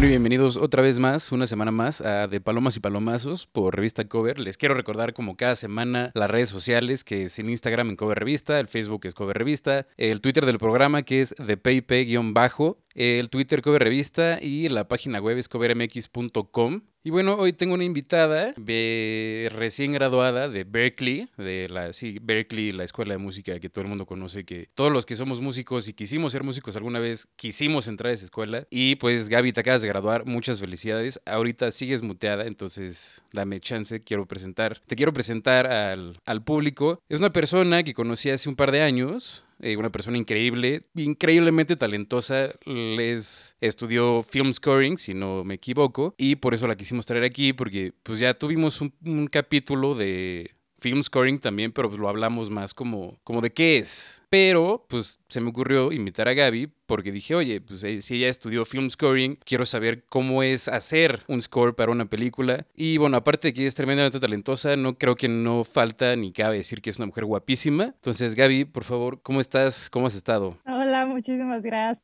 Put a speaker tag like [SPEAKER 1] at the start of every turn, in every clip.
[SPEAKER 1] Bueno, y bienvenidos otra vez más, una semana más, a De Palomas y Palomazos por Revista Cover. Les quiero recordar, como cada semana, las redes sociales, que es en Instagram en Cover Revista, el Facebook es Cover Revista, el Twitter del programa, que es de bajo el Twitter Cover Revista y la página web es covermx.com. Y bueno, hoy tengo una invitada recién graduada de Berkeley, de la sí, Berkeley, la escuela de música que todo el mundo conoce, que todos los que somos músicos y quisimos ser músicos alguna vez quisimos entrar a esa escuela. Y pues Gaby, te acabas de graduar, muchas felicidades. Ahorita sigues muteada, entonces dame chance, quiero presentar, te quiero presentar al, al público. Es una persona que conocí hace un par de años, eh, una persona increíble, increíblemente talentosa. Les estudió film scoring, si no me equivoco, y por eso la quisimos traer aquí, porque pues ya tuvimos un, capítulo de film scoring también, pero pues lo hablamos más como, como de qué es. Pero pues se me ocurrió invitar a Gaby porque dije, oye, pues eh, si ella estudió film scoring, quiero saber cómo es hacer un score para una película. Y bueno, aparte de que es tremendamente talentosa, no creo que no falta ni cabe decir que es una mujer guapísima. Entonces, Gaby, por favor, ¿cómo estás? ¿Cómo has estado?
[SPEAKER 2] Hola, muchísimas gracias.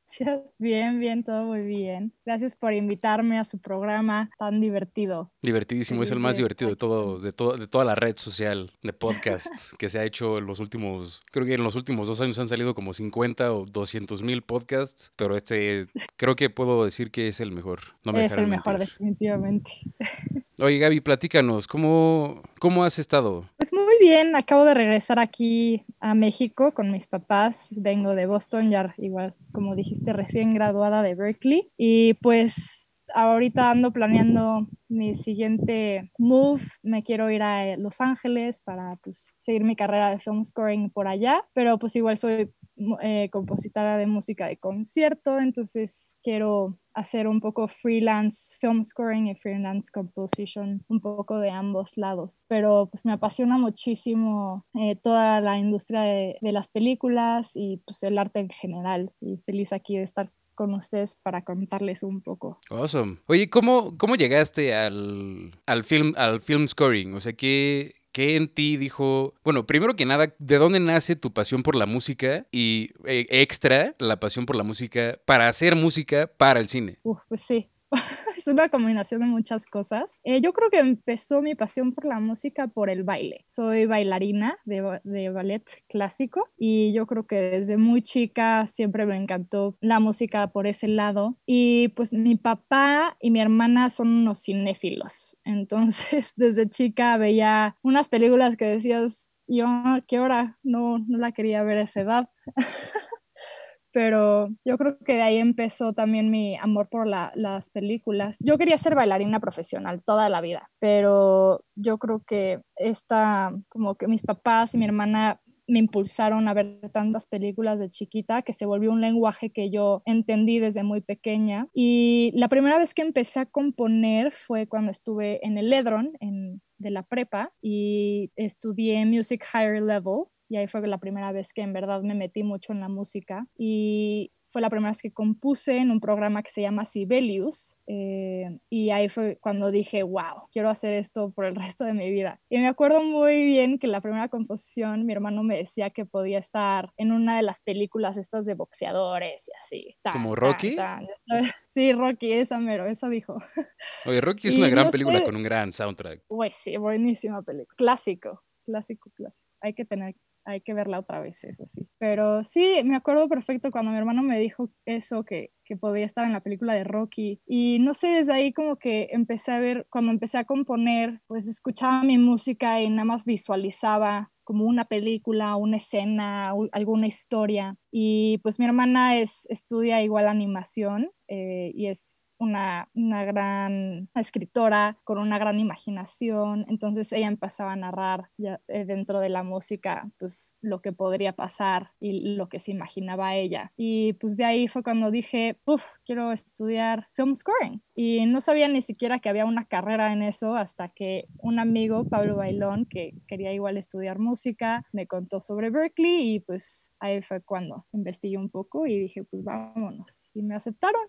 [SPEAKER 2] Bien, bien, todo muy bien. Gracias por invitarme a su programa tan divertido.
[SPEAKER 1] Divertidísimo, es el más divertido de todo, de todo, de toda la red social de podcasts que se ha hecho en los últimos, creo que en los últimos dos años han salido como 50 o 200 mil podcasts pero este creo que puedo decir que es el mejor.
[SPEAKER 2] No es el mejor, definitivamente.
[SPEAKER 1] Oye, Gaby, platícanos, ¿cómo, ¿cómo has estado?
[SPEAKER 2] Pues muy bien, acabo de regresar aquí a México con mis papás. Vengo de Boston, ya igual, como dijiste, recién graduada de Berkeley. Y pues ahorita ando planeando mi siguiente move. Me quiero ir a eh, Los Ángeles para pues, seguir mi carrera de film scoring por allá, pero pues igual soy eh, compositora de música de concierto, entonces quiero hacer un poco freelance film scoring y freelance composition, un poco de ambos lados. Pero pues me apasiona muchísimo eh, toda la industria de, de, las películas y pues el arte en general. Y feliz aquí de estar con ustedes para contarles un poco.
[SPEAKER 1] Awesome. Oye, ¿cómo, cómo llegaste al, al, film, al film scoring? O sea, ¿qué, ¿Qué en ti dijo, bueno, primero que nada, ¿de dónde nace tu pasión por la música y eh, extra la pasión por la música para hacer música para el cine?
[SPEAKER 2] Uf, pues sí, es una combinación de muchas cosas. Eh, yo creo que empezó mi pasión por la música por el baile. Soy bailarina de, de, ballet clásico y yo creo que desde muy chica siempre me encantó la música por ese lado. Y pues mi papá y mi hermana son unos cinéfilos. Entonces desde chica veía unas películas que decías, yo, ¿qué hora? No, no la quería ver a esa edad. pero yo creo que de ahí empezó también mi amor por las películas. Yo quería ser bailarina profesional toda la vida, pero yo creo que esta, como que mis papás y mi hermana me impulsaron a ver tantas películas de chiquita que se volvió un lenguaje que yo entendí desde muy pequeña. Y la primera vez que empecé a componer fue cuando estuve en el Edron en, de la prepa y estudié Music Higher Level y ahí fue la primera vez que en verdad me metí mucho en la música y fue la primera vez que compuse en un programa que se llama Sibelius eh, y ahí fue cuando dije, wow, quiero hacer esto por el resto de mi vida. Y me acuerdo muy bien que la primera composición mi hermano me decía que podía estar en una de las películas estas de boxeadores y así.
[SPEAKER 1] ¿Como Rocky?
[SPEAKER 2] Sí, Rocky, esa mero, esa dijo.
[SPEAKER 1] Oye, Rocky es una gran película con un gran soundtrack.
[SPEAKER 2] Pues sí, buenísima película. Clásico, clásico, clásico. Hay que tener hay que verla otra vez, eso sí. Pero sí, me acuerdo perfecto cuando mi hermano me dijo eso, que, que podía estar en la película de Rocky. Y no sé, desde ahí como que empecé a ver, cuando empecé a componer, pues escuchaba mi música y nada más visualizaba como una película, una escena, alguna historia. Y pues mi hermana es, estudia igual animación eh, y es una, una, gran escritora con una gran imaginación, entonces ella empezaba a narrar ya, eh, dentro de la música pues lo que podría pasar y lo que se imaginaba ella. Y pues de ahí fue cuando dije, uff, quiero estudiar film scoring. Y no sabía ni siquiera que había una carrera en eso hasta que un amigo, Pablo Bailón, que quería igual estudiar música, me contó sobre Berkeley y pues ahí fue cuando investigué un poco y dije, pues vámonos. Y me aceptaron.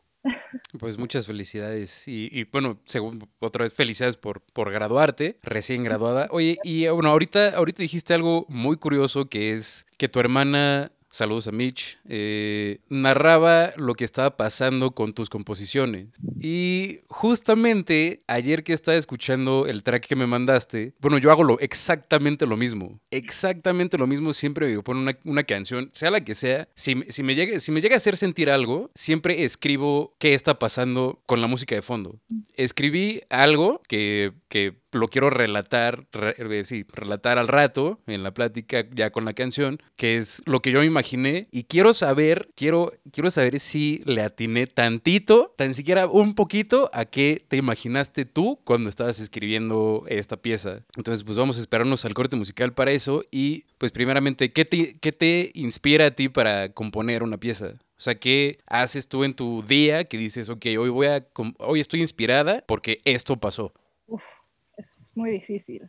[SPEAKER 1] Pues muchas felicidades y, bueno, según, otra vez felicidades por, por graduarte, recién graduada. Oye, y bueno, ahorita, ahorita dijiste algo muy curioso que es que tu hermana saludos a Mitch, eh, narraba lo que estaba pasando con tus composiciones. Y justamente ayer que estaba escuchando el track que me mandaste, bueno, yo hago lo, exactamente lo mismo. Exactamente lo mismo siempre pongo una, una, canción, sea la que sea. Si, si, me llega, si me llega a hacer sentir algo, siempre escribo qué está pasando con la música de fondo. Escribí algo que, que lo quiero relatar, eh, sí, relatar al rato en la plática ya con la canción, que es lo que yo me imaginé y quiero saber, quiero, quiero saber si le atiné tantito, tan siquiera un poquito a qué te imaginaste tú cuando estabas escribiendo esta pieza. Entonces, pues vamos a esperarnos al corte musical para eso y pues primeramente, ¿qué te, qué te inspira a ti para componer una pieza? O sea, ¿qué haces tú en tu día que dices, ok, hoy voy a, hoy estoy inspirada porque esto pasó?
[SPEAKER 2] Uf es muy difícil.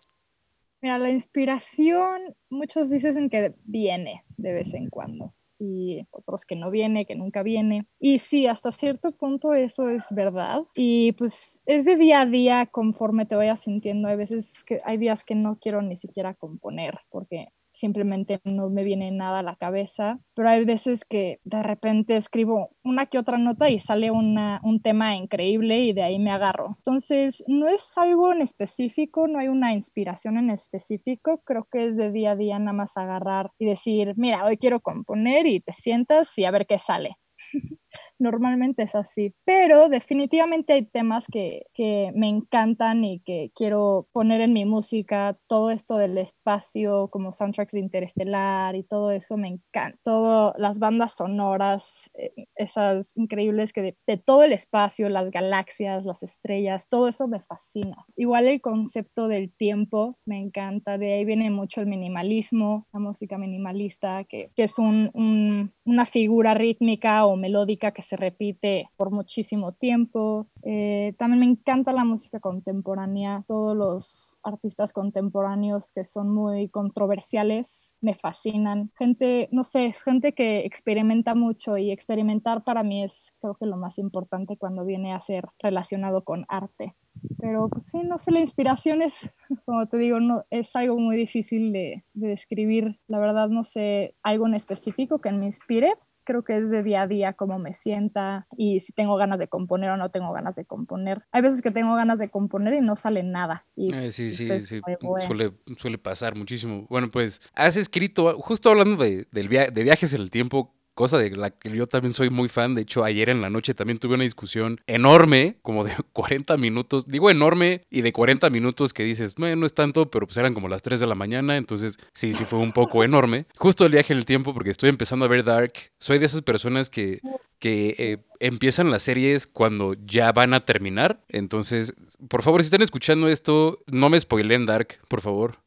[SPEAKER 2] Mira, la inspiración, muchos dicen que viene de vez en cuando y otros que no viene, que nunca viene. Y sí, hasta cierto punto eso es verdad. Y pues es de día a día conforme te vayas sintiendo. Hay veces que hay días que no quiero ni siquiera componer porque simplemente no me viene nada a la cabeza, pero hay veces que de repente escribo una que otra nota y sale una, un tema increíble y de ahí me agarro. Entonces, no es algo en específico, no hay una inspiración en específico, creo que es de día a día nada más agarrar y decir, mira, hoy quiero componer y te sientas y a ver qué sale. Normalmente es así, pero definitivamente hay temas que, que, me encantan y que quiero poner en mi música. Todo esto del espacio, como soundtracks de Interestelar y todo eso me encanta. Todo, las bandas sonoras, eh, esas increíbles que de, de, todo el espacio, las galaxias, las estrellas, todo eso me fascina. Igual el concepto del tiempo me encanta. De ahí viene mucho el minimalismo, la música minimalista, que, que es un, un, una figura rítmica o melódica que se repite por muchísimo tiempo. Eh, también me encanta la música contemporánea, todos los artistas contemporáneos que son muy controversiales me fascinan. Gente, no sé, es gente que experimenta mucho y experimentar para mí es creo que lo más importante cuando viene a ser relacionado con arte. Pero pues sí, no sé, la inspiración es, como te digo, no, es algo muy difícil de, de describir. La verdad no sé algo en específico que me inspire, creo que es de día a día cómo me sienta y si tengo ganas de componer o no tengo ganas de componer. Hay veces que tengo ganas de componer y no sale nada. Y
[SPEAKER 1] eh, sí, sí, sí. Suele, suele, pasar muchísimo. Bueno, pues has escrito, justo hablando de, del de viajes en el tiempo, cosa de la que yo también soy muy fan. De hecho, ayer en la noche también tuve una discusión enorme, como de 40 minutos. Digo enorme y de 40 minutos que dices, no es tanto, pero pues eran como las 3 de la mañana. Entonces, sí, sí fue un poco enorme. Justo el viaje en el tiempo, porque estoy empezando a ver Dark. Soy de esas personas que que eh, empiezan las series cuando ya van a terminar. Entonces, por favor, si están escuchando esto, no me spoilen Dark, por favor.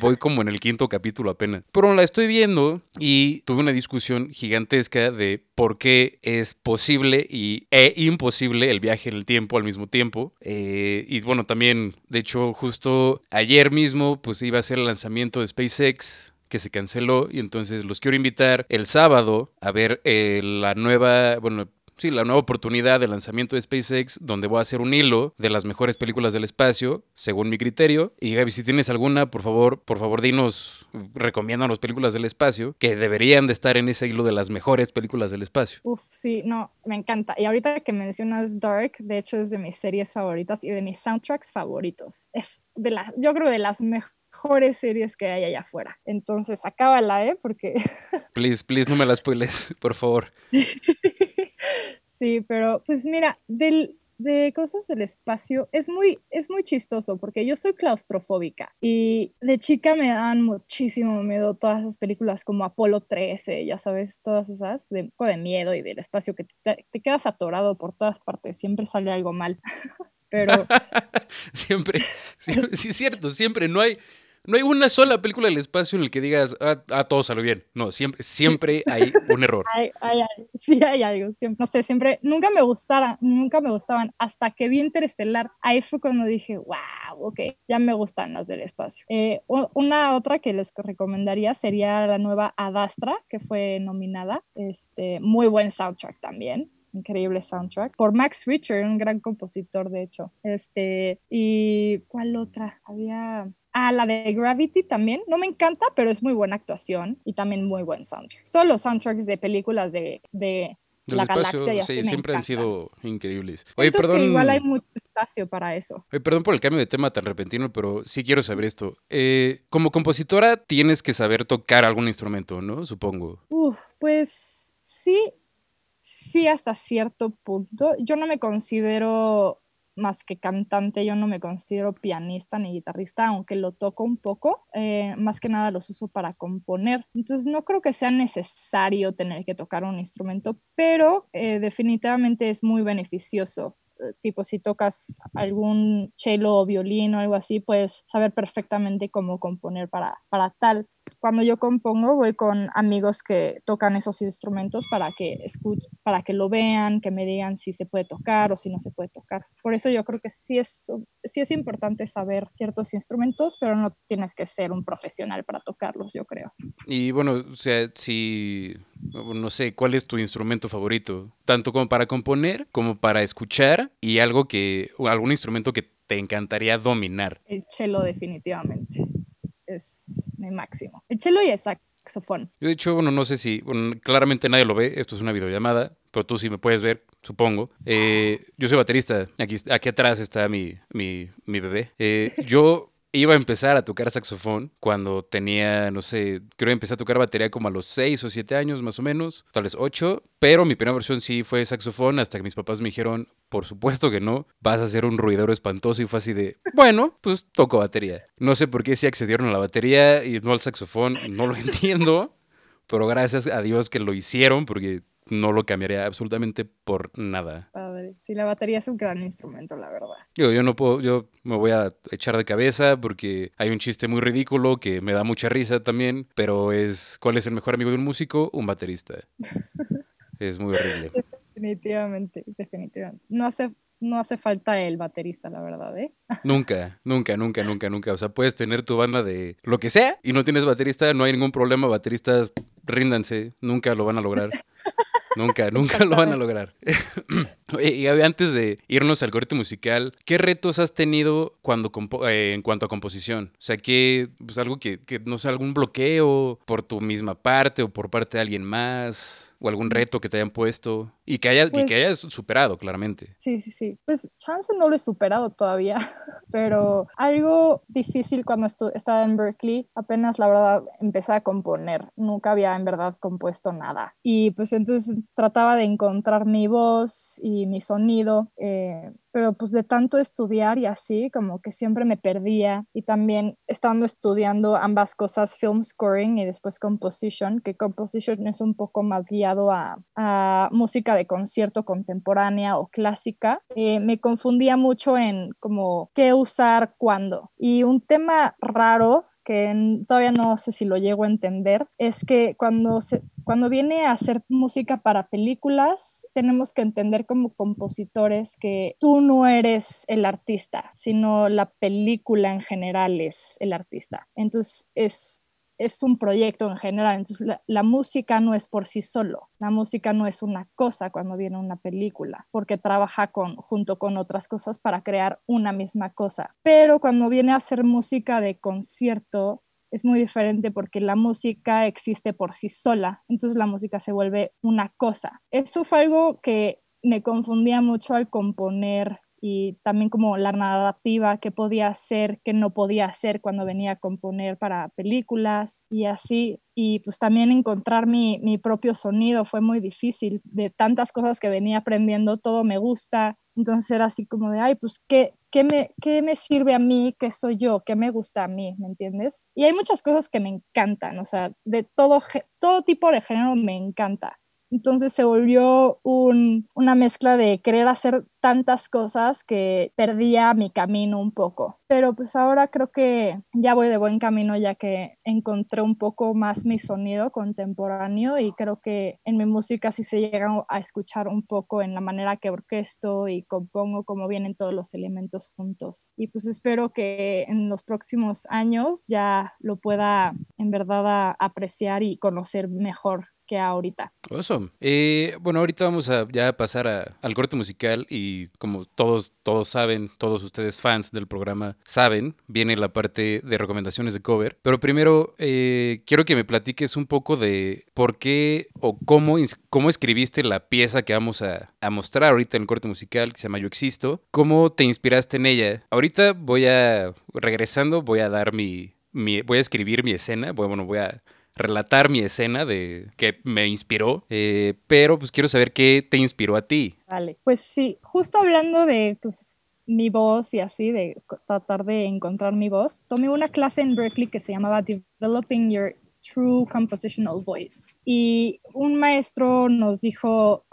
[SPEAKER 1] Voy como en el quinto capítulo apenas. Pero la estoy viendo y tuve una discusión gigantesca de por qué es posible y, e imposible el viaje en el tiempo al mismo tiempo. Eh, y bueno, también, de hecho, justo ayer mismo, pues iba a ser el lanzamiento de SpaceX que se canceló y entonces los quiero invitar el sábado a ver eh, la nueva, bueno, sí, la nueva oportunidad de lanzamiento de SpaceX, donde voy a hacer un hilo de las mejores películas del espacio, según mi criterio. Y Gaby, si tienes alguna, por favor, por favor, dinos, recomiéndanos películas del espacio que deberían de estar en ese hilo de las mejores películas del espacio.
[SPEAKER 2] Uf, sí, no, me encanta. Y ahorita que mencionas Dark, de hecho es de mis series favoritas y de mis soundtracks favoritos. Es de las, yo creo de las mejores mejores series que hay allá afuera. Entonces, acábala, ¿eh? Porque...
[SPEAKER 1] Please, please, no me las spoiles, por favor.
[SPEAKER 2] sí, pero pues mira, del, de cosas del espacio es muy, es muy chistoso porque yo soy claustrofóbica y de chica me dan muchísimo miedo todas esas películas como Apolo 13, ya sabes, todas esas de, de miedo y del espacio que te, te quedas atorado por todas partes, siempre sale algo mal. Pero
[SPEAKER 1] siempre, sí, cierto, siempre no hay no hay una sola película del espacio en el que digas, ah, ah todo salió bien. No, siempre, siempre hay un error.
[SPEAKER 2] hay, sí hay algo, siempre, no sé, siempre, nunca me gustaron, nunca me gustaban, hasta que vi Interestelar, ahí fue cuando dije, wow, ok, ya me gustan las del espacio. Eh, una otra que les recomendaría sería la nueva Adastra, que fue nominada, este, muy buen soundtrack también increíble soundtrack por Max Richter, un gran compositor de hecho. Este, y ¿cuál otra? Había Ah, la de Gravity también. No me encanta, pero es muy buena actuación y también muy buen soundtrack. Todos los soundtracks de películas de, de la galaxia y así
[SPEAKER 1] sí, siempre han sido increíbles.
[SPEAKER 2] Siento
[SPEAKER 1] Oye,
[SPEAKER 2] que
[SPEAKER 1] perdón.
[SPEAKER 2] igual hay mucho espacio para eso.
[SPEAKER 1] Oye, perdón por el cambio de tema tan repentino, pero sí quiero saber esto. Eh, como compositora tienes que saber tocar algún instrumento, ¿no? Supongo.
[SPEAKER 2] Uf, pues sí, sí hasta cierto punto. Yo no me considero más que cantante, yo no me considero pianista ni guitarrista, aunque lo toco un poco, eh, más que nada los uso para componer. Entonces no creo que sea necesario tener que tocar un instrumento, pero eh, definitivamente es muy beneficioso. Eh, Tipo, si tocas algún cello o violín o algo así, puedes saber perfectamente cómo componer para, para tal cuando yo compongo voy con amigos que tocan esos instrumentos para que escuch para que lo vean, que me digan si se puede tocar o si no se puede tocar. Por eso yo creo que sí es, sí es importante saber ciertos instrumentos, pero no tienes que ser un profesional para tocarlos, yo creo.
[SPEAKER 1] Y bueno, o sea, si no sé, ¿cuál es tu instrumento favorito? Tanto como para componer, como para escuchar y algo que, o algún instrumento que te encantaría dominar.
[SPEAKER 2] El cello definitivamente es mi máximo. El cello y el saxofón.
[SPEAKER 1] Yo de hecho, bueno, no sé si, bueno, claramente nadie lo ve, esto es una videollamada, pero tú sí me puedes ver, supongo. Eh, yo soy baterista, aquí, aquí atrás está mi, mi, mi bebé. Eh, yo iba a empezar a tocar saxofón cuando tenía, no sé, creo que empecé a tocar batería como a los 6 o 7 años más o menos, tal vez 8, pero mi primera versión sí fue saxofón hasta que mis papás me dijeron, por supuesto que no, vas a hacer un ruidero espantoso y fue así de, bueno, pues toco batería. No sé por qué sí accedieron a la batería y no al saxofón, no lo entiendo, pero gracias a Dios que lo hicieron porque no lo cambiaría absolutamente por nada.
[SPEAKER 2] Padre. Sí, la batería es un gran instrumento, la verdad.
[SPEAKER 1] Yo, yo no puedo, yo me voy a echar de cabeza porque hay un chiste muy ridículo que me da mucha risa también, pero es ¿cuál es el mejor amigo de un músico? Un baterista. es muy horrible.
[SPEAKER 2] Definitivamente, definitivamente. No hace, no hace falta el baterista, la verdad, ¿eh?
[SPEAKER 1] Nunca, nunca, nunca, nunca, nunca. O sea, puedes tener tu banda de lo que sea y no tienes baterista, no hay ningún problema. Bateristas, ríndanse, nunca lo van a lograr. Nunca, nunca lo van a lograr. Y antes de irnos al corte musical, ¿qué retos has tenido cuando eh, en cuanto a composición? O sea, ¿qué, pues algo que, que, no sé, algún bloqueo por tu misma parte o por parte de alguien más? ¿O algún reto que te hayan puesto? Y que, haya,
[SPEAKER 2] Pues-
[SPEAKER 1] y que hayas superado, claramente.
[SPEAKER 2] Sí, sí, sí. Pues chance no lo he superado todavía, pero algo difícil cuando estaba en Berkeley, apenas la verdad empecé a componer, nunca había en verdad compuesto nada. Y pues entonces trataba de encontrar mi voz y mi sonido, eh, pero pues de tanto estudiar y así, como que siempre me perdía. Y también estando estudiando ambas cosas, film scoring y después composition, que composition es un poco más guiado a, a música de concierto contemporánea o clásica, eh, me confundía mucho en como qué usar cuándo. Y un tema raro que todavía no sé si lo llego a entender, es que cuando, se, cuando viene a hacer música para películas, tenemos que entender como compositores que tú no eres el artista, sino la película en general es el artista. Entonces es, es un proyecto en general, entonces la, música no es por sí solo, la música no es una cosa cuando viene una película, porque trabaja con, junto con otras cosas para crear una misma cosa. Pero cuando viene a hacer música de concierto, es muy diferente porque la música existe por sí sola, entonces la música se vuelve una cosa. Eso fue algo que me confundía mucho al componer y también como la narrativa que podía hacer, que no podía hacer cuando venía a componer para películas y así. Y pues también encontrar mi, mi propio sonido fue muy difícil. De tantas cosas que venía aprendiendo, todo me gusta. Entonces era así como de, ay, pues, ¿qué, qué, me, ¿qué me sirve a mí? ¿Qué soy yo? ¿Qué me gusta a mí? ¿Me entiendes? Y hay muchas cosas que me encantan, o sea, de todo, todo tipo de género me encanta. Entonces se volvió un- una mezcla de querer hacer tantas cosas que perdía mi camino un poco. Pero pues ahora creo que ya voy de buen camino ya que encontré un poco más mi sonido contemporáneo y creo que en mi música sí se llega a escuchar un poco en la manera que orquesto y compongo cómo vienen todos los elementos juntos. Y pues espero que en los próximos años ya lo pueda en verdad apreciar y conocer mejor que ahorita.
[SPEAKER 1] Awesome. Eh, bueno, ahorita vamos a ya pasar al corte musical y como todos, todos saben, todos ustedes fans del programa saben, viene la parte de recomendaciones de cover. Pero primero eh, quiero que me platiques un poco de por qué o cómo, cómo escribiste la pieza que vamos a, mostrar ahorita en el corte musical que se llama Yo Existo. ¿Cómo te inspiraste en ella? Ahorita voy a, regresando, voy a dar mi, mi voy a escribir mi escena, bueno, voy a relatar mi escena de que me inspiró, eh, pero pues quiero saber qué te inspiró a ti.
[SPEAKER 2] Vale, pues sí, justo hablando de pues, mi voz y así, de tratar de encontrar mi voz, tomé una clase en Berkeley que se llamaba Developing Your True Compositional Voice. Y un maestro nos dijo,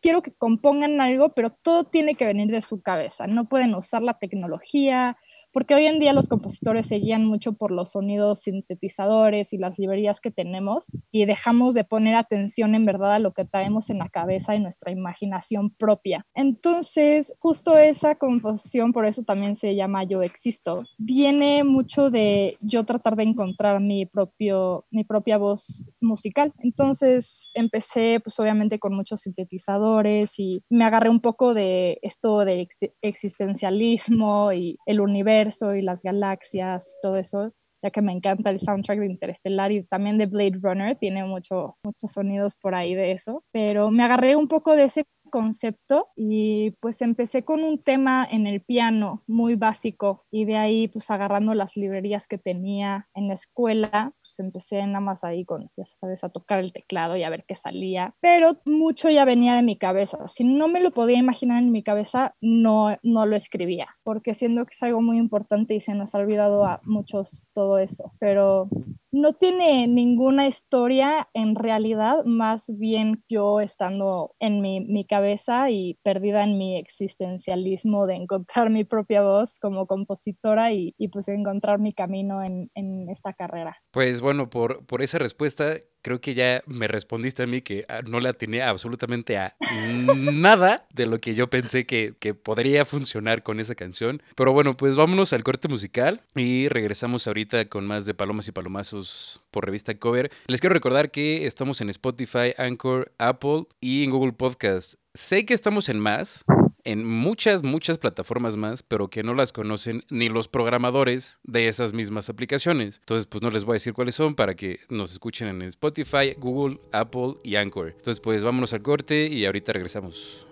[SPEAKER 2] quiero que compongan algo, pero todo tiene que venir de su cabeza. No pueden usar la tecnología, porque hoy en día los compositores se guían mucho por los sonidos sintetizadores y las librerías que tenemos y dejamos de poner atención en verdad a lo que traemos en la cabeza y nuestra imaginación propia. Entonces, justo esa composición, por eso también se llama Yo Existo, viene mucho de yo tratar de encontrar mi, propio, mi propia voz musical. Entonces, empecé pues obviamente con muchos sintetizadores y me agarré un poco de esto de existencialismo y el universo y las galaxias, todo eso, ya que me encanta el soundtrack de Interestelar y también de Blade Runner, tiene mucho, muchos sonidos por ahí de eso, pero me agarré un poco de ese concepto y pues empecé con un tema en el piano muy básico y de ahí pues agarrando las librerías que tenía en la escuela, pues empecé nada más ahí con, ya sabes, a tocar el teclado y a ver qué salía, pero mucho ya venía de mi cabeza. Si no me lo podía imaginar en mi cabeza, no, no lo escribía, porque siendo que es algo muy importante y se nos ha olvidado a muchos todo eso, pero no tiene ninguna historia en realidad, más bien yo estando en mi, mi cabeza y perdida en mi existencialismo de encontrar mi propia voz como compositora y, y pues encontrar mi camino en, en, esta carrera.
[SPEAKER 1] Pues bueno, por, por esa respuesta creo que ya me respondiste a mí que ah, no la tenía absolutamente a nada de lo que yo pensé que, que, podría funcionar con esa canción. Pero bueno, pues vámonos al corte musical y regresamos ahorita con más de Palomas y Palomazos por revista Cover. Les quiero recordar que estamos en Spotify, Anchor, Apple y en Google Podcast. Sé que estamos en más, en muchas, muchas plataformas más, pero que no las conocen ni los programadores de esas mismas aplicaciones. Entonces, pues no les voy a decir cuáles son para que nos escuchen en Spotify, Google, Apple y Anchor. Entonces, pues vámonos al corte y ahorita regresamos.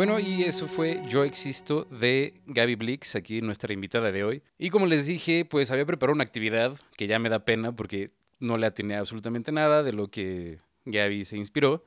[SPEAKER 1] Bueno, y eso fue Yo Existo de Gaby Blix, aquí nuestra invitada de hoy. Y como les dije, pues había preparado una actividad que ya me da pena porque no le atiné absolutamente nada de lo que Gaby se inspiró.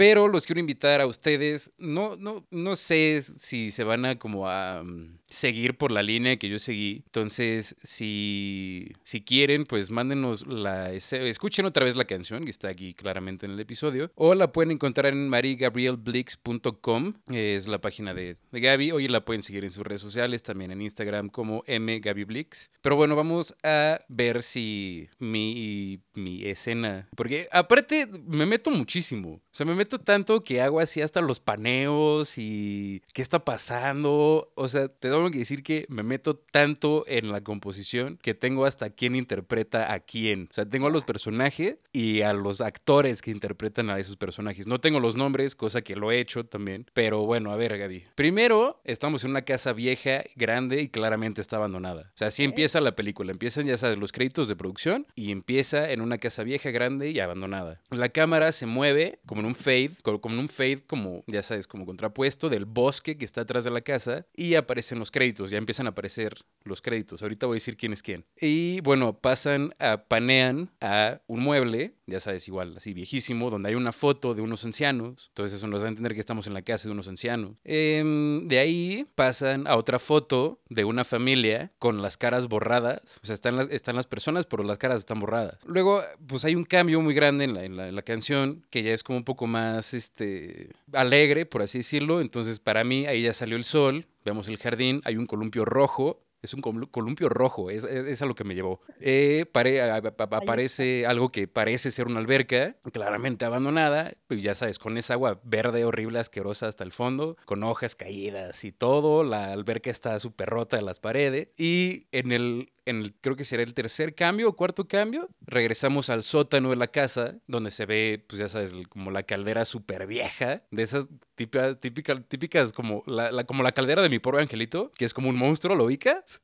[SPEAKER 1] Pero los quiero invitar a ustedes. No, no, no sé si se van a como a mm, seguir por la línea que yo seguí. Entonces, si, si quieren, pues mándenos la... Escuchen otra vez la canción que está aquí claramente en el episodio. O la pueden encontrar en marigabrielblix.com. Es la página de, de Gaby. Hoy la pueden seguir en sus redes sociales, también en Instagram como mgabyblix. Pero bueno, vamos a ver si mi, mi escena... Porque aparte me meto muchísimo. O sea, me meto tanto que hago así hasta los paneos y qué está pasando. O sea, te tengo que decir que me meto tanto en la composición que tengo hasta quién interpreta a quién. O sea, tengo a los personajes y a los actores que interpretan a esos personajes. No tengo los nombres, cosa que lo he hecho también. Pero bueno, a ver, Gaby. Primero, estamos en una casa vieja, grande y claramente está abandonada. O sea, así empieza la película. Empiezan ya sabes los créditos de producción y empieza en una casa vieja, grande y abandonada. La cámara se mueve como en un fade, como en un fade como, ya sabes, como contrapuesto del bosque que está atrás de la casa y aparecen los créditos, ya empiezan a aparecer los créditos. Ahorita voy a decir quién es quién. Y bueno, pasan a, panean a un mueble, ya sabes, igual, así viejísimo, donde hay una foto de unos ancianos. Entonces eso nos da a entender que estamos en la casa de unos ancianos. Em, de ahí pasan a otra foto de una familia con las caras borradas. O sea, están las, están las personas, pero las caras están borradas. Luego, pues hay un cambio muy grande en la, en la, en la canción, que ya es como un poco más este, alegre, por así decirlo. Entonces, para mí, ahí ya salió el sol, vemos el jardín, hay un columpio rojo. Es un columpio rojo, es, es a lo que me llevó. Eh, pare, a, a, aparece algo que parece ser una alberca, claramente abandonada, pues ya sabes, con esa agua verde, horrible, asquerosa hasta el fondo, con hojas caídas y todo. La alberca está súper rota de las paredes. Y en el en el, creo que será el tercer cambio o cuarto cambio, regresamos al sótano de la casa, donde se ve, pues ya sabes, como la caldera súper vieja, de esas típicas, típicas, típicas como, la, la, como la caldera de mi pobre angelito, que es como un monstruo, ¿lo ubicas?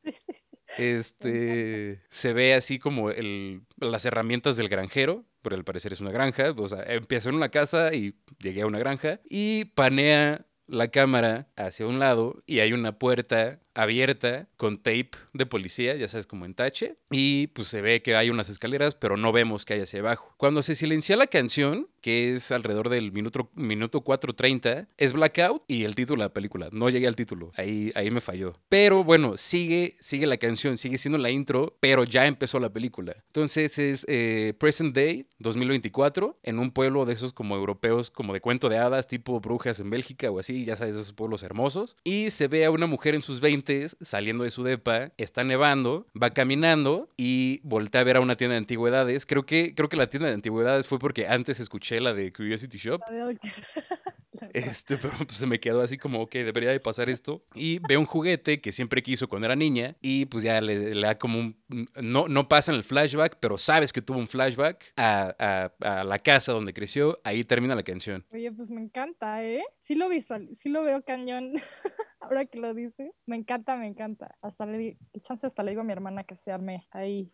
[SPEAKER 1] Este, se ve así como el, las herramientas del granjero, por el parecer es una granja, o sea, empiezo en una casa y llegué a una granja, y panea la cámara hacia un lado y hay una puerta abierta con tape de policía, ya sabes, como en tache, y pues se ve que hay unas escaleras, pero no vemos que hay hacia abajo. Cuando se silencia la canción, que es alrededor del minuto, minuto 4.30, es blackout y el título de la película. No llegué al título, ahí, ahí me falló. Pero bueno, sigue, sigue la canción, sigue siendo la intro, pero ya empezó la película. Entonces es eh, Present Day 2024, en un pueblo de esos como europeos, como de cuento de hadas, tipo brujas en Bélgica o así, ya sabes, esos pueblos hermosos. Y se ve a una mujer en sus 20 saliendo de su depa, está nevando, va caminando y voltea a ver a una tienda de antigüedades. Creo que, creo que la tienda de antigüedades fue porque antes escuché la de Curiosity Shop. Este, pero pues se me quedó así como, ok, debería de pasar esto. Y ve un juguete que siempre quiso cuando era niña y pues ya le, le da como un... No, no pasa en el flashback, pero sabes que tuvo un flashback a, a, a, la casa donde creció. Ahí termina la canción.
[SPEAKER 2] Oye, pues me encanta, ¿eh? Sí lo visual, sí lo veo cañón. Ahora que lo dices, me encanta, me encanta. Hasta le di, chance hasta le digo a mi hermana que se arme ahí.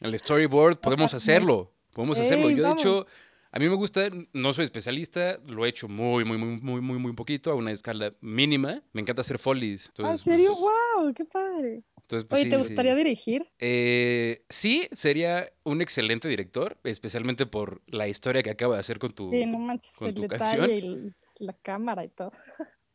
[SPEAKER 1] El storyboard, podemos hacerlo. Podemos hacerlo. Yo, de hecho, a mí me gusta, no soy especialista, lo he hecho muy, muy, muy, muy, muy, muy poquito, a una escala mínima. Me encanta hacer folies.
[SPEAKER 2] Entonces, ¿En serio? Pues, ¡Wow! ¡Qué padre!
[SPEAKER 1] Entonces, pues,
[SPEAKER 2] Oye,
[SPEAKER 1] sí,
[SPEAKER 2] ¿te gustaría
[SPEAKER 1] sí.
[SPEAKER 2] dirigir?
[SPEAKER 1] Eh, sí, sería un excelente director, especialmente por la historia que acaba de hacer con tu,
[SPEAKER 2] Sí, no manches,
[SPEAKER 1] con
[SPEAKER 2] el
[SPEAKER 1] tu
[SPEAKER 2] detalle
[SPEAKER 1] canción.
[SPEAKER 2] y la cámara y todo.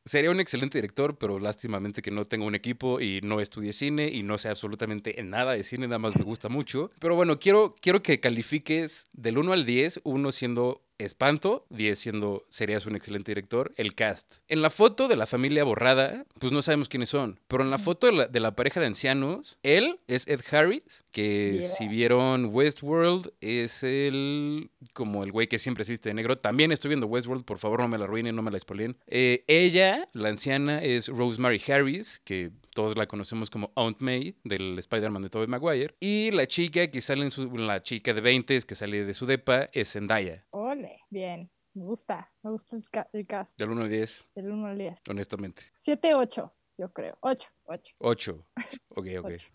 [SPEAKER 1] Sería un excelente director, pero lástimamente que no tengo un equipo y no estudié cine y no sé absolutamente en nada de cine, nada más me gusta mucho. Pero bueno, quiero, quiero que califiques del 1 al 10, 1 siendo espanto, 10 siendo serías un excelente director, el cast. En la foto de la familia borrada, pues no sabemos quiénes son, pero en la foto de la, de la pareja de ancianos, él es Ed Harris, que
[SPEAKER 2] Yeah.
[SPEAKER 1] si vieron Westworld, es el como el güey que siempre se viste de negro. También estoy viendo Westworld, por favor no me la arruinen, no me la spoileen. Eh, ella, la anciana, es Rosemary Harris, que todos la conocemos como Aunt May del Spider-Man de Tobey Maguire. Y la chica que sale en su, la chica de 20 que sale de su depa es Zendaya.
[SPEAKER 2] Ole, bien. Me gusta, me gusta el ca- el cast
[SPEAKER 1] Del 1 al 10,
[SPEAKER 2] del 1 al 10.
[SPEAKER 1] honestamente.
[SPEAKER 2] 7, 8, yo creo. 8, 8.
[SPEAKER 1] 8. Ok, ok.
[SPEAKER 2] Ocho.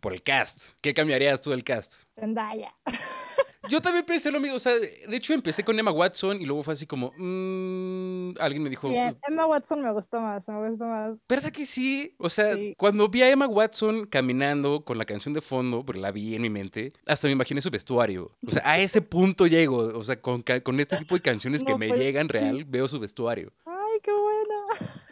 [SPEAKER 1] Por el cast. ¿Qué cambiarías tú del cast?
[SPEAKER 2] Zendaya.
[SPEAKER 1] Yo también pensé lo mismo. O sea, de hecho empecé con Emma Watson y luego fue así como. mm, alguien me dijo.
[SPEAKER 2] Bien, Emma Watson me gustó más, me gustó más.
[SPEAKER 1] ¿Verdad que sí? O sea,
[SPEAKER 2] Sí.
[SPEAKER 1] cuando vi a Emma Watson caminando con la canción de fondo, porque la vi en mi mente, hasta me imaginé su vestuario. O sea, a ese punto llego. O sea, con, con este tipo de canciones que me
[SPEAKER 2] pues,
[SPEAKER 1] llegan
[SPEAKER 2] sí.
[SPEAKER 1] real, veo su vestuario.
[SPEAKER 2] Buena.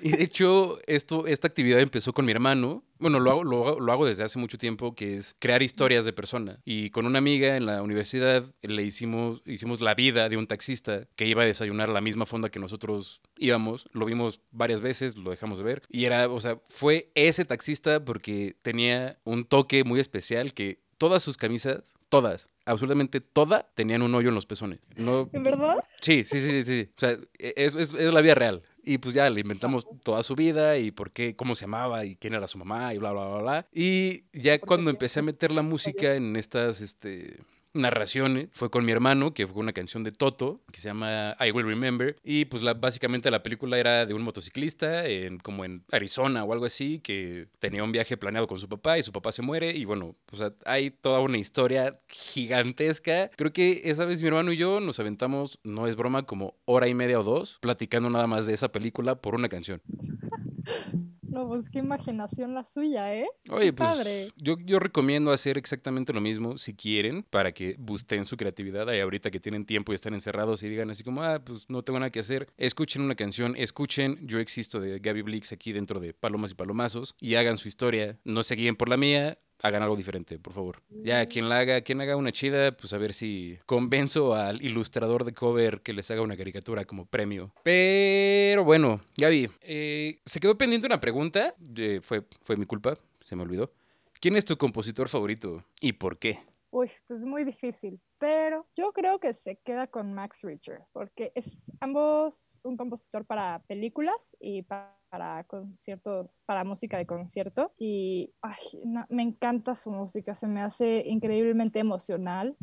[SPEAKER 1] Y de hecho, esto, esta actividad empezó con mi hermano. Bueno, lo hago, lo, lo hago desde hace mucho tiempo, que es crear historias de persona. Y con una amiga en la universidad le hicimos, hicimos la vida de un taxista que iba a desayunar a la misma fonda que nosotros íbamos. Lo vimos varias veces, lo dejamos de ver. Y era, o sea, fue ese taxista porque tenía un toque muy especial que todas sus camisas, todas, absolutamente todas, tenían un hoyo en los pezones. No,
[SPEAKER 2] ¿En verdad?
[SPEAKER 1] Sí, sí, sí, sí, sí. O sea, e- es, es, es la vida real. Y pues ya le inventamos toda su vida y por qué, cómo se llamaba y quién era su mamá y bla, bla, bla, bla. Y ya cuando empecé a meter la música en estas, este narraciones fue con mi hermano que fue una canción de Toto que se llama I Will Remember y pues básicamente la película era de un motociclista en, como en Arizona o algo así que tenía un viaje planeado con su papá y su papá se muere y bueno hay toda una historia gigantesca. Creo que esa vez mi hermano y yo nos aventamos no es broma como hora y media o dos platicando nada más de esa película por una canción
[SPEAKER 2] No, pues qué imaginación la suya, ¿eh?
[SPEAKER 1] Oye,
[SPEAKER 2] Qué
[SPEAKER 1] pues
[SPEAKER 2] padre.
[SPEAKER 1] yo, yo recomiendo hacer exactamente lo mismo si quieren, para que busten su creatividad. Ahí ahorita que tienen tiempo y están encerrados y digan así como, ah, pues no tengo nada que hacer. Escuchen una canción, escuchen Yo Existo de Gaby Blix aquí dentro de Palomas y Palomazos y hagan su historia. No se guíen por la mía. Hagan algo diferente, por favor. Ya, quien la haga, quien haga una chida, pues a ver si convenzo al ilustrador de cover que les haga una caricatura como premio. Pero bueno, Gaby, eh, se quedó pendiente una pregunta. fue, fue mi culpa, se me olvidó. ¿Quién es tu compositor favorito y por qué?
[SPEAKER 2] Uy, pues es muy difícil, pero yo creo que se queda con Max Richter, porque es ambos un compositor para películas y pa- para conciertos, para música de concierto. Y ay, no, me encanta su música, se me hace increíblemente emocional.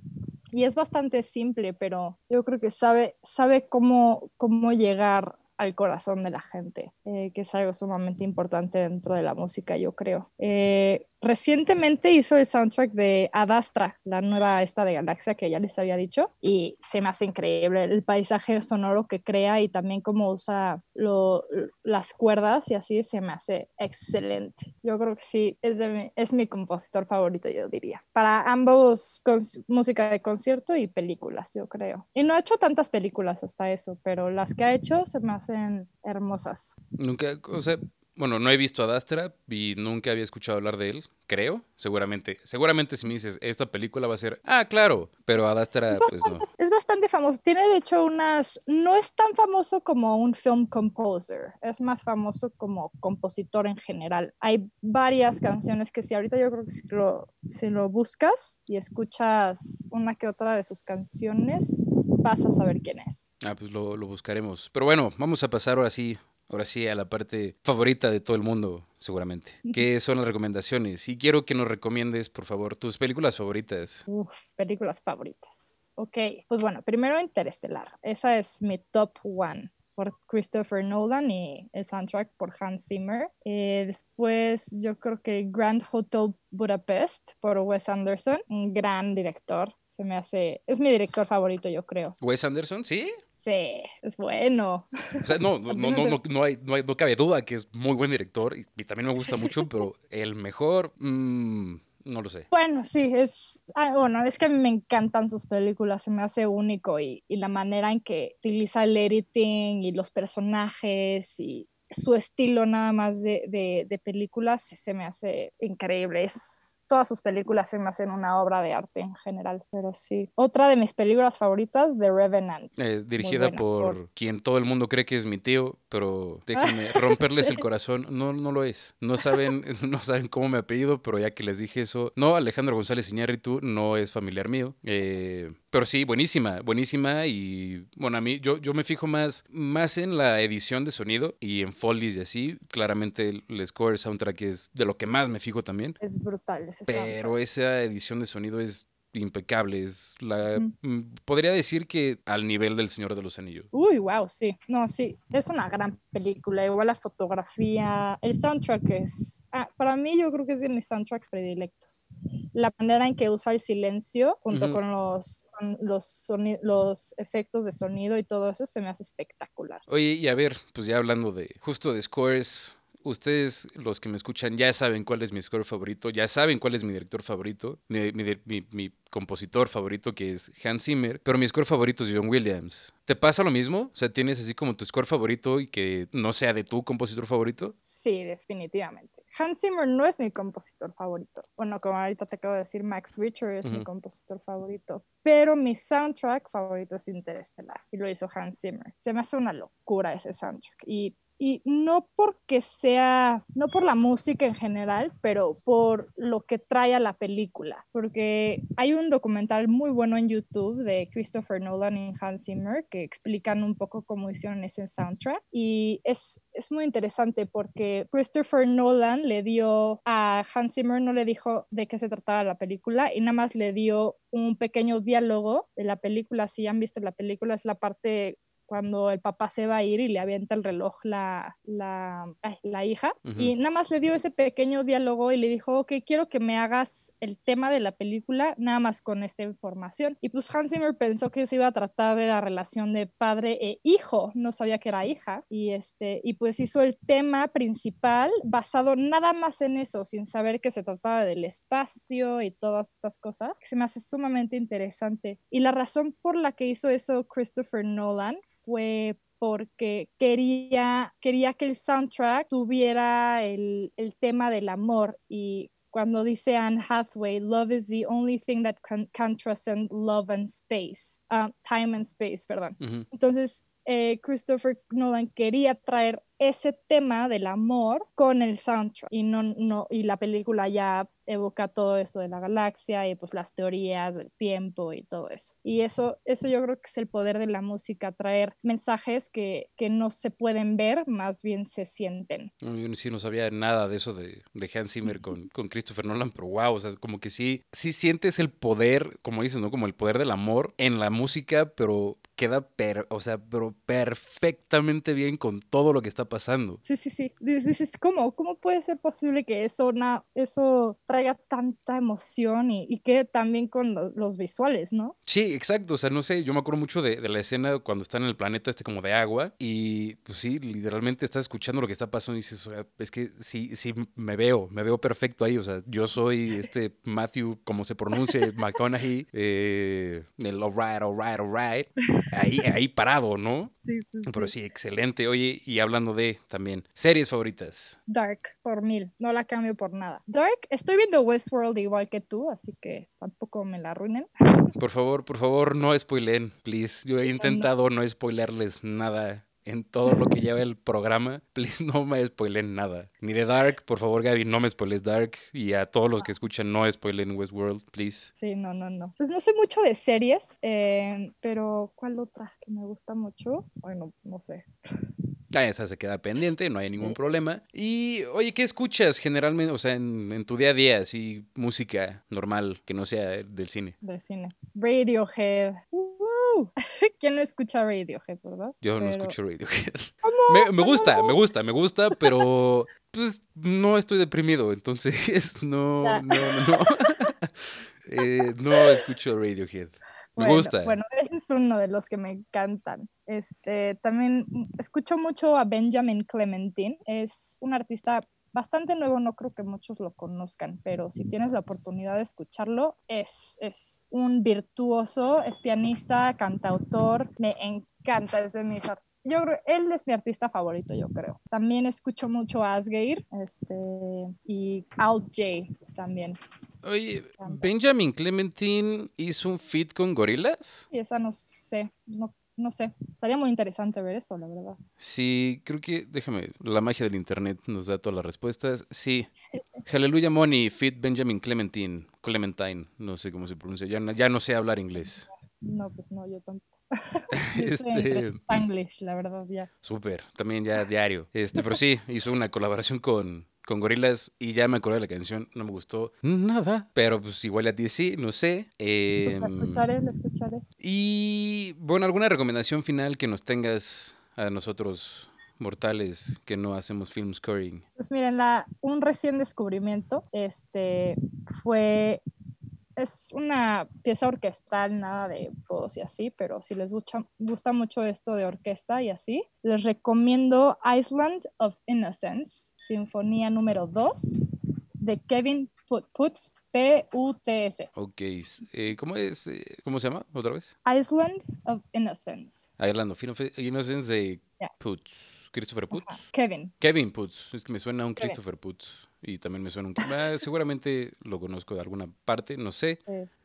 [SPEAKER 2] Y es bastante simple, pero yo creo que sabe, sabe cómo, cómo llegar al corazón de la gente, eh, que es algo sumamente importante dentro de la música, yo creo. Eh, recientemente hizo el soundtrack de Adastra, la nueva esta de Galaxia que ya les había dicho, y se me hace increíble el paisaje sonoro que crea y también cómo usa lo- las cuerdas y así se me hace excelente. Yo creo que sí, es, de mi, es mi compositor favorito, yo diría. Para ambos, música de concierto y películas, yo creo. Y no ha hecho tantas películas hasta eso, pero las que ha hecho se me hacen hermosas.
[SPEAKER 1] Nunca, o sea, bueno, no he visto a Dastra y nunca había escuchado hablar de él, creo. Seguramente, seguramente si me dices, esta película va a ser, ah, claro, pero a Dastra,
[SPEAKER 2] Es
[SPEAKER 1] pues no.
[SPEAKER 2] Es bastante famoso. Tiene de hecho unas. No es tan famoso como un film composer. Es más famoso como compositor en general. Hay varias canciones que si ahorita yo creo que si lo, si lo buscas y escuchas una que otra de sus canciones, vas a saber quién es.
[SPEAKER 1] Ah, pues lo, lo buscaremos. Pero bueno, vamos a pasar ahora sí, ahora sí a la parte favorita de todo el mundo, seguramente. ¿Qué son las recomendaciones? Y quiero que nos recomiendes, por favor, tus películas favoritas.
[SPEAKER 2] Uf, películas favoritas. Ok, pues bueno, primero Interestelar. Esa es mi top one por Christopher Nolan y el soundtrack por Hans Zimmer. Eh, después yo creo que Grand Hotel Budapest por Wes Anderson, un gran director. Se me hace, es mi director favorito, yo creo.
[SPEAKER 1] Wes Anderson, ¿sí?
[SPEAKER 2] Sí, es bueno.
[SPEAKER 1] O sea, no, no, no, no, no, no hay, no, hay- no cabe duda que es muy buen director y, y también me gusta mucho, pero el mejor, mm, no lo sé.
[SPEAKER 2] Bueno, sí, es, ah, bueno, es que me encantan sus películas, se me hace único y, y la manera en que utiliza el editing y los personajes y su estilo nada más de, de, de películas se me hace increíble. Es, todas sus películas se me hacen una obra de arte en general, pero sí. Otra de mis películas favoritas, The Revenant.
[SPEAKER 1] Eh, dirigida
[SPEAKER 2] buena,
[SPEAKER 1] por,
[SPEAKER 2] por-
[SPEAKER 1] quien todo el mundo cree que es mi tío, pero déjenme romperles el corazón. No, no lo es. No saben, no saben cómo me apellido, pero ya que les dije eso. No, Alejandro González Iñárritu no es familiar mío. Eh, pero sí, buenísima, buenísima. Y bueno, a mí, yo, yo me fijo más, más en la edición de sonido y en Follies y así. Claramente el, el score, soundtrack es de lo que más me fijo también.
[SPEAKER 2] Es brutal ese
[SPEAKER 1] Pero
[SPEAKER 2] soundtrack.
[SPEAKER 1] esa edición de sonido es impecable. Es la, mm, podría decir que al nivel del Señor de los Anillos.
[SPEAKER 2] Uy, wow, sí. No, sí, es una gran película. Igual la fotografía, el soundtrack es, ah, para mí yo creo que es de mis soundtracks predilectos. la manera en que usa el silencio junto con los, los, los efectos de sonido y todo eso se me hace espectacular.
[SPEAKER 1] Oye, y a ver, pues ya hablando de justo de scores, ustedes, los que me escuchan, ya saben cuál es mi score favorito, ya saben cuál es mi director favorito, mi, mi, compositor favorito que es Hans Zimmer, pero mi score favorito es John Williams. ¿Te pasa lo mismo? O sea, ¿tienes así como tu score favorito y que no sea de tu compositor favorito?
[SPEAKER 2] Sí, definitivamente. Hans Zimmer no es mi compositor favorito. Bueno, como ahorita te acabo de decir, Max Richter es mi compositor favorito. Pero mi soundtrack favorito es Interestelar y lo hizo Hans Zimmer. Se me hace una locura ese soundtrack. Y y no porque sea, no por la música en general, pero por lo que trae a la película, porque hay un documental muy bueno en YouTube de Christopher Nolan y Hans Zimmer que explican un poco cómo hicieron ese soundtrack y es, es muy interesante porque Christopher Nolan le dio a Hans Zimmer, no le dijo de qué se trataba la película y nada más le dio un pequeño diálogo de la película, si han visto la película es la parte cuando el papá se va a ir y le avienta el reloj la, la, la hija. Y nada más le dio ese pequeño diálogo y le dijo, ok, quiero que me hagas el tema de la película nada más con esta información. Y pues Hans Zimmer pensó que se iba a tratar de la relación de padre e hijo, no sabía que era hija. Y, este, y pues hizo el tema principal basado nada más en eso, sin saber que se trataba del espacio y todas estas cosas. Se me hace sumamente interesante. Y la razón por la que hizo eso Christopher Nolan fue porque quería, quería que el soundtrack tuviera el, el tema del amor y cuando dice Anne Hathaway, love is the only thing that can, can transcend love and space, uh, time and space, perdón. Entonces, eh, Christopher Nolan quería traer ese tema del amor con el soundtrack y no, no y la película ya evoca todo esto de la galaxia y pues las teorías del tiempo y todo eso. Y eso eso yo creo que es el poder de la música traer mensajes que, que no se pueden ver más bien se sienten.
[SPEAKER 1] Yo sí no sabía nada de eso de, de Hans Zimmer con, con Christopher Nolan pero wow o sea como que sí sí sientes el poder como dices no como el poder del amor en la música pero queda o sea pero perfectamente bien con todo lo que está pasando.
[SPEAKER 2] Sí, sí, sí. Dices, ¿cómo? ¿Cómo puede ser posible que eso, eso traiga tanta emoción y, y quede también con los visuales, ¿no?
[SPEAKER 1] Sí, exacto. O sea, no sé, yo me acuerdo mucho de, la escena cuando están en el planeta este como de agua y pues sí, literalmente estás escuchando lo que está pasando y dices, o sea, es que sí, sí, me veo, me veo perfecto ahí. O sea, yo soy este Matthew, como se pronuncia, McConaughey, eh, el alright, alright, alright, ahí, ahí parado, ¿no?
[SPEAKER 2] Sí, sí,
[SPEAKER 1] Pero sí, excelente. Oye, y hablando de también, series favoritas.
[SPEAKER 2] Dark, por mil. No la cambio por nada. Dark, estoy viendo Westworld igual que tú, así que tampoco me la arruinen.
[SPEAKER 1] Por favor, por favor, no spoilen, please. Yo he intentado no spoilerles nada en todo lo que lleva el programa. Please, no me spoilen nada. Ni de Dark, por favor, Gaby, no me spoiles Dark. Y a todos los que escuchan, no spoilen Westworld, please.
[SPEAKER 2] Sí, no, no, no. Pues no sé mucho de series, eh, pero ¿cuál otra que me gusta mucho? Bueno, no sé.
[SPEAKER 1] Ah, esa se queda pendiente, no hay ningún problema. Y, oye, ¿qué escuchas generalmente, o sea, en, tu día a día, así, música normal, que no sea del cine?
[SPEAKER 2] Del cine. Radiohead. ¿Quién no escucha Radiohead, verdad?
[SPEAKER 1] Yo no escucho Radiohead. Me, gusta, me gusta, me gusta, pero pues no estoy deprimido, entonces no, no, no, no. Eh, no escucho Radiohead. Me gusta.
[SPEAKER 2] Bueno, ese es uno de los que me encantan. Este, también escucho mucho a Benjamin Clementine. Es un artista bastante nuevo, no creo que muchos lo conozcan, pero si tienes la oportunidad de escucharlo, es, es un virtuoso, es pianista, cantautor, me encanta, es de mis yo él es mi artista favorito, yo creo. También escucho mucho a Asgeir este, y Al J también.
[SPEAKER 1] Oye, Benjamin Clementine hizo un fit con gorilas.
[SPEAKER 2] Y esa no sé, no, no sé. Estaría muy interesante ver eso, la verdad.
[SPEAKER 1] Sí, creo que, déjame, la magia del internet nos da todas las respuestas. Sí. Hallelujah Money, fit Benjamin Clementine, Clementine, no sé cómo se pronuncia, ya, ya no sé hablar inglés.
[SPEAKER 2] No, pues no, yo tampoco. este... Spanglish, la verdad, ya.
[SPEAKER 1] Súper, también ya diario. Este, pero sí, hizo una colaboración con con gorilas y ya me acordé de la canción, no me gustó nada, pero pues igual a ti sí, no sé.
[SPEAKER 2] Eh, la escucharé, la escucharé.
[SPEAKER 1] Y bueno, ¿alguna recomendación final que nos tengas a nosotros mortales que no hacemos film scoring?
[SPEAKER 2] Pues miren, la, un recién descubrimiento este, fue es una pieza orquestal, nada de voz y así, pero si les gusta, gusta mucho esto de orquesta y así, les recomiendo Island of Innocence, Sinfonía número 2, de Kevin Putz, P-U-T-S.
[SPEAKER 1] Ok, eh, ¿cómo es? Eh, ¿Cómo se llama otra vez?
[SPEAKER 2] Island of Innocence.
[SPEAKER 1] Island of Innocence de Putz. Christopher Putz.
[SPEAKER 2] Kevin.
[SPEAKER 1] Kevin Putz. Es que me suena un Christopher Putz. Y también me suena un... Ah, seguramente lo conozco de alguna parte, no sé.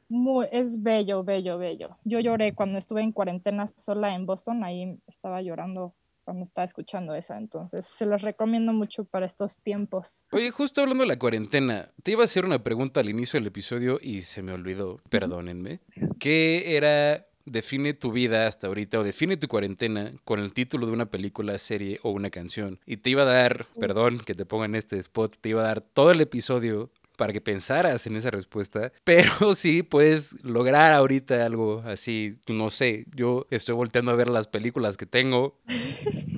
[SPEAKER 2] Muy, es bello, bello, bello. Yo lloré cuando estuve en cuarentena sola en Boston, ahí estaba llorando cuando estaba escuchando esa, entonces se los recomiendo mucho para estos tiempos.
[SPEAKER 1] Oye, justo hablando de la cuarentena, te iba a hacer una pregunta al inicio del episodio y se me olvidó, perdónenme. ¿Qué era define tu vida hasta ahorita o define tu cuarentena con el título de una película, serie o una canción. Y te iba a dar, perdón que te ponga en este spot, te iba a dar todo el episodio para que pensaras en esa respuesta, pero sí puedes lograr ahorita algo así, no sé, yo estoy volteando a ver las películas que tengo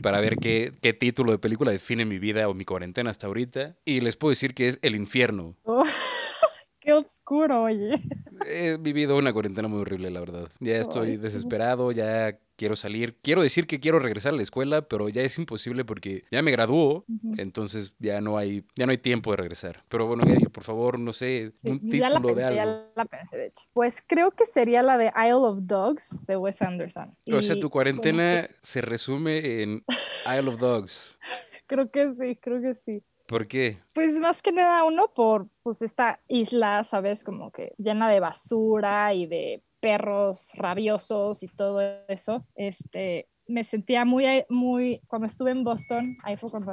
[SPEAKER 1] para ver qué, qué título de película define mi vida o mi cuarentena hasta ahorita y les puedo decir que es El infierno.
[SPEAKER 2] Oh. Qué oscuro, oye.
[SPEAKER 1] He vivido una cuarentena muy horrible, la verdad. Ya estoy desesperado, ya quiero salir. Quiero decir que quiero regresar a la escuela, pero ya es imposible porque ya me graduó, entonces ya no hay ya no hay tiempo de regresar. Pero bueno, Gaby, por favor, no sé, un título de algo.
[SPEAKER 2] Ya la pensé, de hecho. Pues creo que sería la de Isle of Dogs de Wes Anderson.
[SPEAKER 1] o sea, tu cuarentena se resume en Isle of Dogs.
[SPEAKER 2] creo que sí, creo que sí.
[SPEAKER 1] ¿Por qué?
[SPEAKER 2] Pues más que nada uno por pues esta isla, ¿sabes? Como que llena de basura y de perros rabiosos y todo eso. Este, me sentía muy, muy, cuando estuve en Boston, ahí fue cuando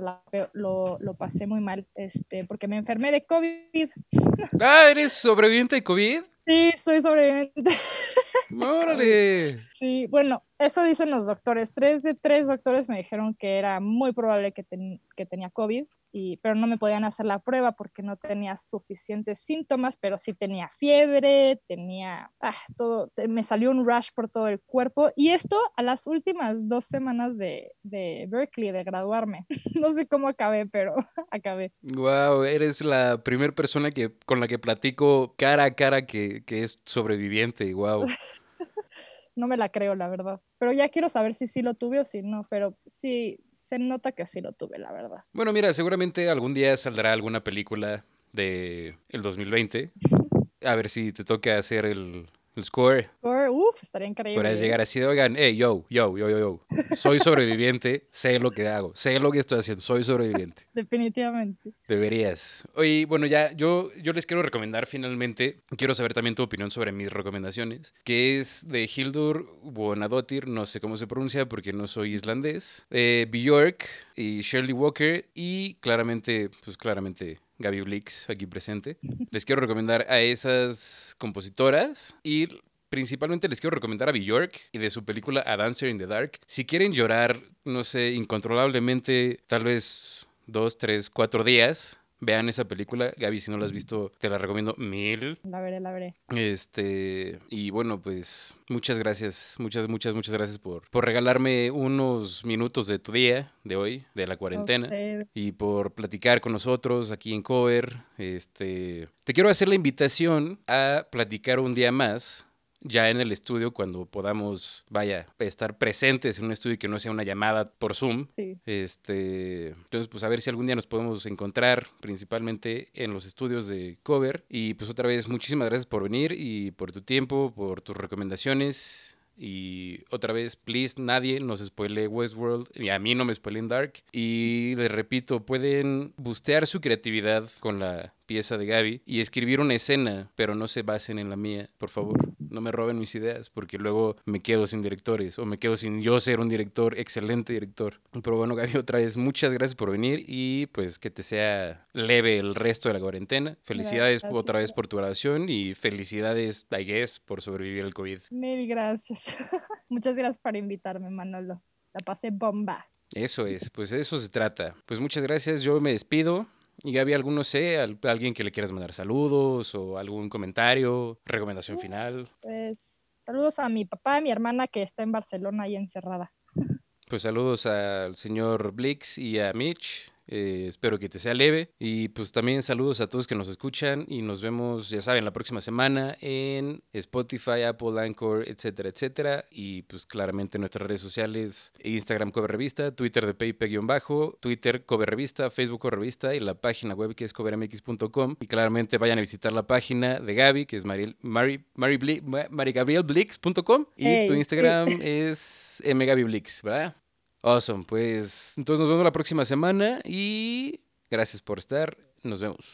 [SPEAKER 2] lo, lo, pasé muy mal, este, porque me enfermé de COVID.
[SPEAKER 1] Ah, ¿eres sobreviviente de COVID?
[SPEAKER 2] Sí, soy sobreviviente.
[SPEAKER 1] ¡Órale!
[SPEAKER 2] Sí, bueno, eso dicen los doctores. Tres de tres doctores me dijeron que era muy probable que, que tenía COVID pero no me podían hacer la prueba porque no tenía suficientes síntomas, pero sí tenía fiebre, tenía ah, todo, me salió un rush por todo el cuerpo y esto a las últimas dos semanas de, de Berkeley, de graduarme. no sé cómo acabé, pero acabé.
[SPEAKER 1] Wow, eres la primera persona que, con la que platico cara a cara que, que es sobreviviente, wow.
[SPEAKER 2] no me la creo, la verdad. Pero ya quiero saber si sí lo tuve o si no, pero sí, se nota que sí lo tuve, la verdad.
[SPEAKER 1] Bueno, mira, seguramente algún día saldrá alguna película de el 2020. A ver si te toca hacer el, el score.
[SPEAKER 2] Score, uff, estaría increíble.
[SPEAKER 1] Podrías llegar así de, oigan, hey, yo, yo, yo, yo, yo. Soy sobreviviente, sé lo que hago, sé lo que estoy haciendo, soy sobreviviente.
[SPEAKER 2] Definitivamente.
[SPEAKER 1] Deberías. Oye, bueno, ya, yo, yo les quiero recomendar finalmente, quiero saber también tu opinión sobre mis recomendaciones, que es de Hildur Bonadotir, no sé cómo se pronuncia porque no soy islandés, eh, Björk y Shirley Walker y claramente, pues claramente Gaby Blix, aquí presente. Les quiero recomendar a esas compositoras y principalmente les quiero recomendar a Bjork y de su película A Dancer in the Dark. Si quieren llorar, no sé, incontrolablemente, tal vez dos, tres, cuatro días, Vean esa película, Gaby, si no la has visto, te la recomiendo mil.
[SPEAKER 2] La veré, la veré.
[SPEAKER 1] Este, y bueno, pues muchas gracias, muchas, muchas, muchas gracias por, por regalarme unos minutos de tu día, de hoy, de la cuarentena, y por platicar con nosotros aquí en Cover. Este, te quiero hacer la invitación a platicar un día más ya en el estudio cuando podamos, vaya, estar presentes en un estudio que no sea una llamada por Zoom. Este, entonces, pues a ver si algún día nos podemos encontrar, principalmente en los estudios de Cover. Y pues otra vez, muchísimas gracias por venir y por tu tiempo, por tus recomendaciones. Y otra vez, please, nadie nos spoile Westworld. Y a mí no me spoilen Dark. Y les repito, pueden bustear su creatividad con la pieza de Gaby y escribir una escena, pero no se basen en la mía, por favor. No me roben mis ideas porque luego me quedo sin directores o me quedo sin yo ser un director, excelente director. Pero bueno, Gaby, otra vez muchas gracias por venir y pues que te sea leve el resto de la cuarentena. Felicidades otra vez por tu grabación y felicidades, I guess, por sobrevivir el COVID.
[SPEAKER 2] Mil gracias. muchas gracias por invitarme, Manolo. La pasé bomba.
[SPEAKER 1] Eso es, pues eso se trata. Pues muchas gracias, yo me despido. Y Gaby, ¿alguno sé? ¿Alguien que le quieras mandar saludos o algún comentario, recomendación final?
[SPEAKER 2] Pues saludos a mi papá y mi hermana que está en Barcelona y encerrada.
[SPEAKER 1] Pues saludos al señor Blix y a Mitch Eh, espero que te sea leve. Y pues también saludos a todos que nos escuchan y nos vemos, ya saben, la próxima semana en Spotify, Apple, Anchor, etcétera, etcétera. Y pues claramente en nuestras redes sociales, Instagram Cover Revista, Twitter de Paype-bajo, Twitter Cover Revista, Facebook Cover Revista y la página web que es covermx.com. Y claramente vayan a visitar la página de Gaby, que es Mari, Mari, Mari, marigabrielblix.com. Y tu Instagram es mgabyblix, ¿verdad? Awesome, pues entonces nos vemos la próxima semana y gracias por estar. Nos vemos.